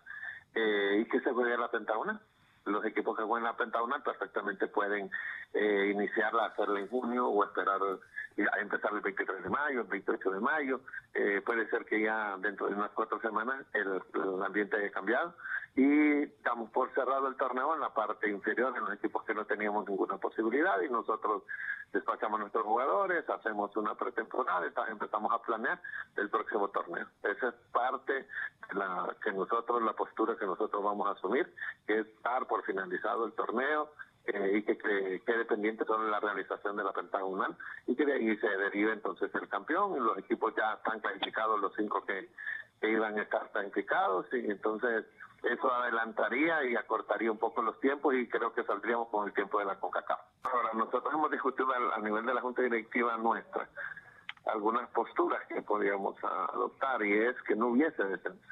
eh, y que se juegue la pentagonal. Los equipos que juegan la pentagonal perfectamente pueden eh, iniciarla, hacerla en junio o esperar a empezar el 23 de mayo, el 28 de mayo. Eh, puede ser que ya dentro de unas cuatro semanas el, el ambiente haya cambiado y damos por cerrado el torneo en la parte inferior en los equipos que no teníamos ninguna posibilidad y nosotros despachamos a nuestros jugadores, hacemos una pretemporada, y empezamos a planear el próximo torneo. Esa es parte de la que nosotros, la postura que nosotros vamos a asumir, que es dar por finalizado el torneo eh, y que, que quede pendiente sobre la realización de la pentagonal y que de se derive entonces el campeón y los equipos ya están clasificados, los cinco que, que iban a estar clasificados y entonces eso adelantaría y acortaría un poco los tiempos y creo que saldríamos con el tiempo de la CONCACAF. Ahora, nosotros hemos discutido a, nivel de la Junta Directiva nuestra algunas posturas que podríamos adoptar y es que no hubiese descenso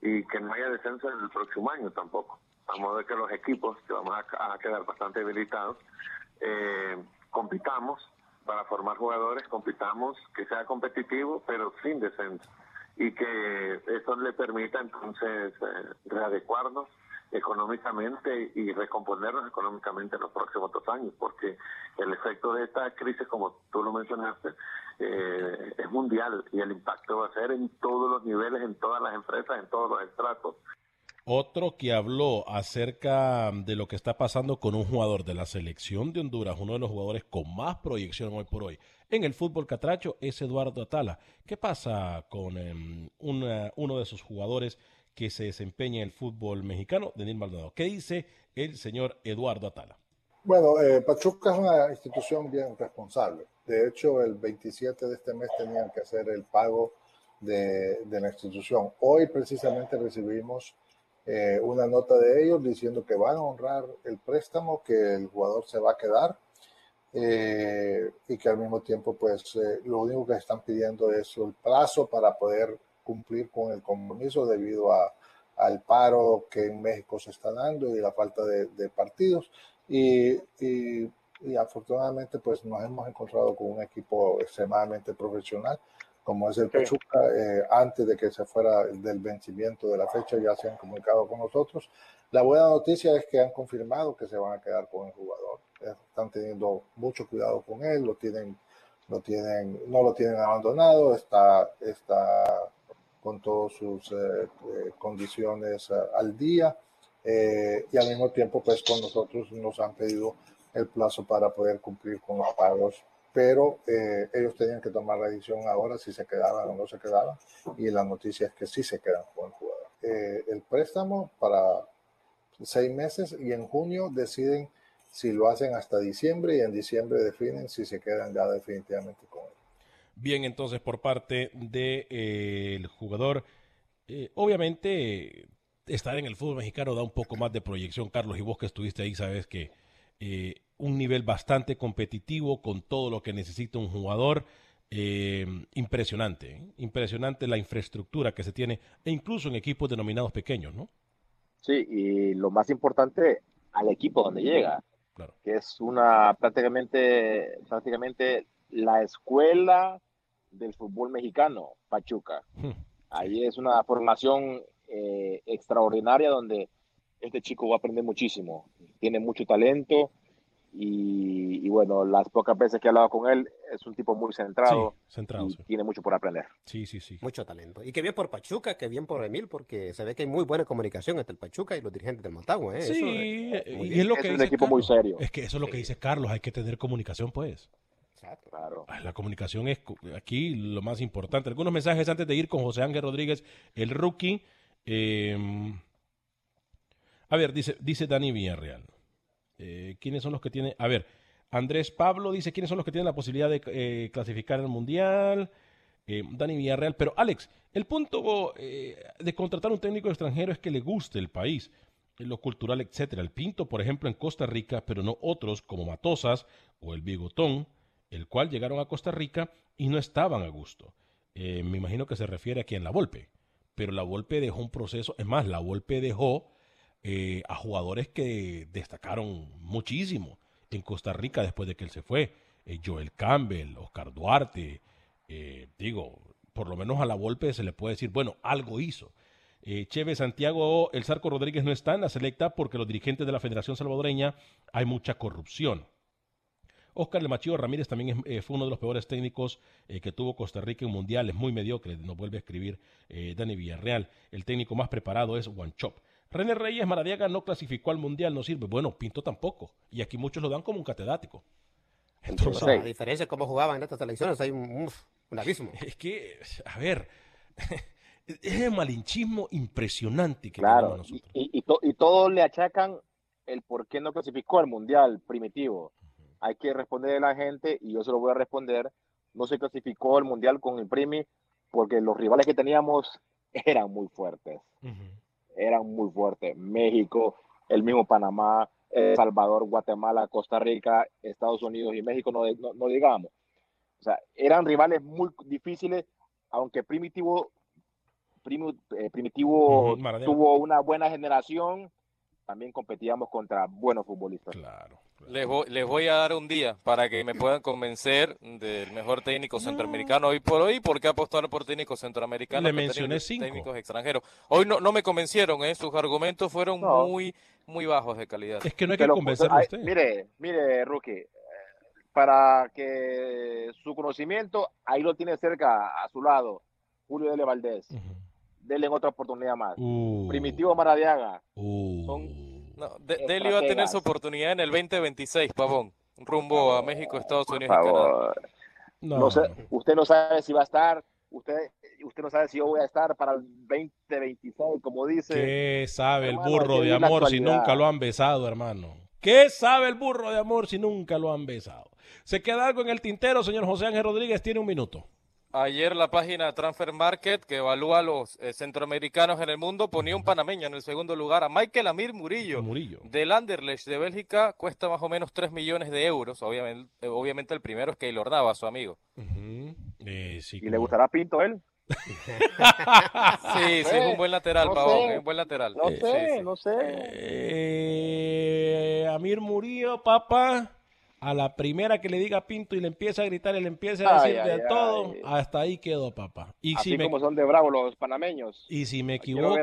y que no haya descenso en el próximo año tampoco. A modo de que los equipos, que vamos a, a quedar bastante debilitados, eh, compitamos para formar jugadores, compitamos que sea competitivo, pero sin descenso y que eso le permita entonces eh, readecuarnos económicamente y recomponernos económicamente en los próximos dos años, porque el efecto de esta crisis, como tú lo mencionaste, eh, es mundial y el impacto va a ser en todos los niveles, en todas las empresas, en todos los estratos. Otro que habló acerca de lo que está pasando con un jugador de la selección de Honduras, uno de los jugadores con más proyección hoy por hoy en el fútbol catracho, es Eduardo Atala. ¿Qué pasa con una, uno de esos jugadores que se desempeña en el fútbol mexicano, Denis Maldonado? ¿Qué dice el señor Eduardo Atala? Bueno, eh, Pachuca es una institución bien responsable. De hecho, el 27 de este mes tenían que hacer el pago de la institución. Hoy precisamente recibimos eh, una nota de ellos diciendo que van a honrar el préstamo, que el jugador se va a quedar eh, y que al mismo tiempo pues eh, lo único que están pidiendo es el plazo para poder cumplir con el compromiso debido a, al paro que en México se está dando y la falta de, partidos. Y, y, afortunadamente pues nos hemos encontrado con un equipo extremadamente profesional como es el Pachuca, eh, antes de que se fuera del vencimiento de la fecha, ya se han comunicado con nosotros. La buena noticia es que han confirmado que se van a quedar con el jugador. están teniendo mucho cuidado con él, lo tienen, lo tienen, no lo tienen abandonado, está, está con todas sus eh, eh, condiciones al día y al mismo tiempo pues con nosotros nos han pedido el plazo para poder cumplir con los pagos pero ellos tenían que tomar la decisión ahora si se quedaban o no se quedaban y la noticia es que sí se quedan con el jugador. el préstamo para seis meses y en junio deciden si lo hacen hasta diciembre y en diciembre definen si se quedan ya definitivamente con él. Bien, entonces por parte del de, eh, jugador, eh, obviamente estar en el fútbol mexicano da un poco más de proyección, Carlos, y vos que estuviste ahí sabes que eh, un nivel bastante competitivo con todo lo que necesita un jugador. impresionante, impresionante la infraestructura que se tiene, e incluso en equipos denominados pequeños, ¿no? Sí, y lo más importante, al equipo donde llega, que es una prácticamente, prácticamente la escuela del fútbol mexicano, Pachuca. Hmm. Ahí es una formación eh, extraordinaria donde este chico va a aprender muchísimo. Tiene mucho talento, y, bueno, las pocas veces que he hablado con él, es un tipo muy centrado. centrado y tiene mucho por aprender. Sí, sí, sí. Mucho talento. Y que bien por Pachuca, que bien por Emil, porque se ve que hay muy buena comunicación entre el Pachuca y los dirigentes del Motagua. ¿eh? Sí, y es lo que es un equipo muy serio. Es que eso es lo que dice Carlos, hay que tener comunicación, pues. Exacto. Claro. La comunicación es aquí lo más importante. Algunos mensajes antes de ir con José Ángel Rodríguez, el rookie. Em, a ver, dice, dice Dani Villarreal. Eh, ¿Quiénes son los que tienen? A ver, Andrés Pablo dice quiénes son los que tienen la posibilidad de eh, clasificar el Mundial. Eh, Dani Villarreal. Pero Alex, el punto de contratar un técnico extranjero es que le guste el país, lo cultural, etcétera. El Pinto, por ejemplo, en Costa Rica, pero no otros como Matosas o el Bigotón, el cual llegaron a Costa Rica y no estaban a gusto. me imagino que se refiere aquí en La Volpe. Pero La Volpe dejó un proceso, es más, La Volpe dejó eh, a jugadores que destacaron muchísimo en Costa Rica después de que él se fue. Eh, Joel Campbell, Oscar Duarte, eh, digo, por lo menos a la Volpe se le puede decir, bueno, algo hizo. Cheve Santiago, el Sarco Rodríguez no está en la selecta porque los dirigentes de la Federación Salvadoreña hay mucha corrupción. Oscar El Machillo Ramírez también fue uno de los peores técnicos que tuvo Costa Rica en mundiales, muy mediocre, nos vuelve a escribir Dani Villarreal. El técnico más preparado es Chop René Reyes Maradiaga no clasificó al Mundial, no sirve. Bueno, Pinto tampoco. Y aquí muchos lo dan como un catedrático. Entonces, la diferencia es cómo jugaban en estas elecciones, hay un, abismo. [laughs] Es que, a ver, [laughs] es el malinchismo impresionante que claro, nosotros. Y, y, y, todos le achacan el por qué no clasificó al Mundial primitivo. Hay que responderle a la gente, y yo se lo voy a responder, no se clasificó al Mundial con el Primi porque los rivales que teníamos eran muy fuertes eran muy fuertes. México, el mismo Panamá, El Salvador, Guatemala, Costa Rica, Estados Unidos y México, no, no, digamos. O sea, eran rivales muy difíciles, aunque Primitivo, eh, Primitivo tuvo una buena generación, también competíamos contra buenos futbolistas. Claro. Les voy, a dar un día para que me puedan convencer del mejor técnico centroamericano hoy por hoy. ¿Por qué apostar por técnicos centroamericanos? Le mencioné cinco. Técnicos extranjeros. Hoy no, no me convencieron, ¿eh? sus argumentos fueron muy, muy bajos de calidad. Es que no hay que convencerlo a usted. Mire, mire, Rookie, eh, para que su conocimiento, ahí lo tiene cerca, a su lado, Julio Dele Valdés. Denle otra oportunidad más. Uh. Primitivo Maradiaga. Uh. Son no, Deli va a tener su oportunidad en el 2026, Pavón. Rumbo a México, Estados Unidos y Canadá. No. sé, usted no sabe si va a estar, usted, usted no sabe si yo voy a estar para el 2026, como dice. ¿Qué sabe el burro de amor si nunca lo han besado, hermano? ¿Qué sabe el burro de amor si nunca lo han besado? ¿Se queda algo en el tintero, señor José Ángel Rodríguez? Tiene un minuto. Ayer la página Transfer Market, que evalúa a los eh, centroamericanos en el mundo, ponía un panameño en el segundo lugar, a Michael Amir Murillo, Murillo. del Anderlecht de Bélgica, cuesta más o menos 3 millones de euros. Obviamente, eh, obviamente el primero es Keylor Nava, su amigo. Eh, ¿Y le gustará Pinto él? [laughs] sí, sí, es un buen lateral, Pavón, es un buen lateral. No sé, no sé. Amir Murillo, papá a la primera que le diga Pinto y le empieza a gritar y le empieza a decir de todo, hasta ahí quedó, papá. Y Así si como son de bravos los panameños. Y si me equivoco,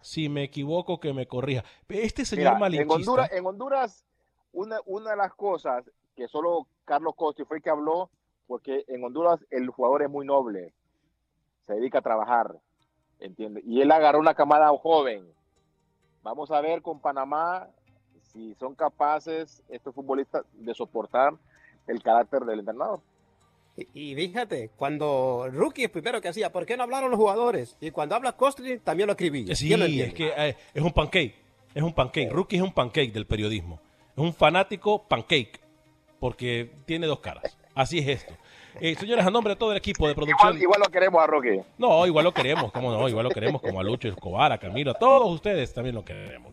si me equivoco, que me corrija. Este señor Mira, En Honduras, en Honduras una, una de las cosas que solo Carlos Costi fue el que habló, porque en Honduras el jugador es muy noble, se dedica a trabajar, ¿entiende? Y él agarró una camada joven. Vamos a ver con Panamá si son capaces estos futbolistas de soportar el carácter del entrenador. Y, fíjate, cuando Rookie es primero que hacía, ¿por qué no hablaron los jugadores? Y cuando habla Costly, también lo escribí. Sí, es que eh, es un pancake. Es un pancake. Rookie es un pancake del periodismo. Es un fanático pancake. Porque tiene dos caras. Así es esto. Eh, señores, a nombre de todo el equipo de producción. Igual, lo queremos a Roque. No, igual lo queremos, cómo no, igual lo queremos como a Lucho Escobar, a Camilo, a todos ustedes también lo queremos.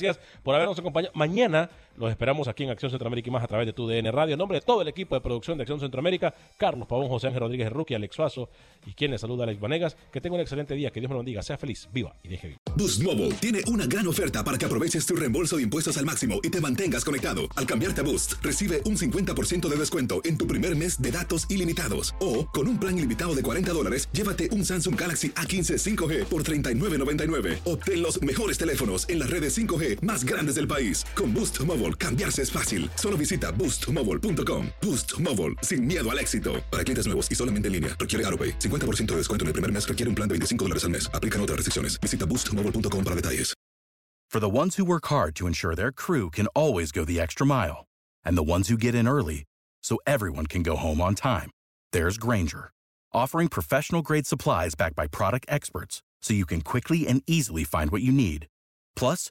Gracias por habernos acompañado. Mañana los esperamos aquí en Acción Centroamérica y más a través de tu DN Radio. En nombre de todo el equipo de producción de Acción Centroamérica, Carlos Pavón, José Ángel Rodríguez Ruki, Alex Suazo y quien les saluda, Alex Vanegas. Que tenga un excelente día, que Dios me lo bendiga, sea feliz, viva y deje vivir. Boost Mobile tiene una gran oferta para que aproveches tu reembolso de impuestos al máximo y te mantengas conectado. Al cambiarte a Boost, recibe un 50% de descuento en tu primer mes de datos ilimitados. O, con un plan ilimitado de 40 dólares, llévate un Samsung Galaxy A15 5G por $39.99. Obtén los mejores teléfonos en las redes 5G más grandes del país. Con Boost Mobile, cambiarse es fácil. Solo visita boostmobile.com. Boost Mobile, sin miedo al éxito. Para clientes nuevos y solamente en línea, requiere AroPay. 50% de descuento en el primer mes requiere un plan de 25 dólares al mes. Aplican otras restricciones. Visita boostmobile.com para detalles. For the ones who work hard to ensure their crew can always go the extra mile, and the ones who get in early so everyone can go home on time, there's Granger, offering professional grade supplies backed by product experts so you can quickly and easily find what you need. Plus,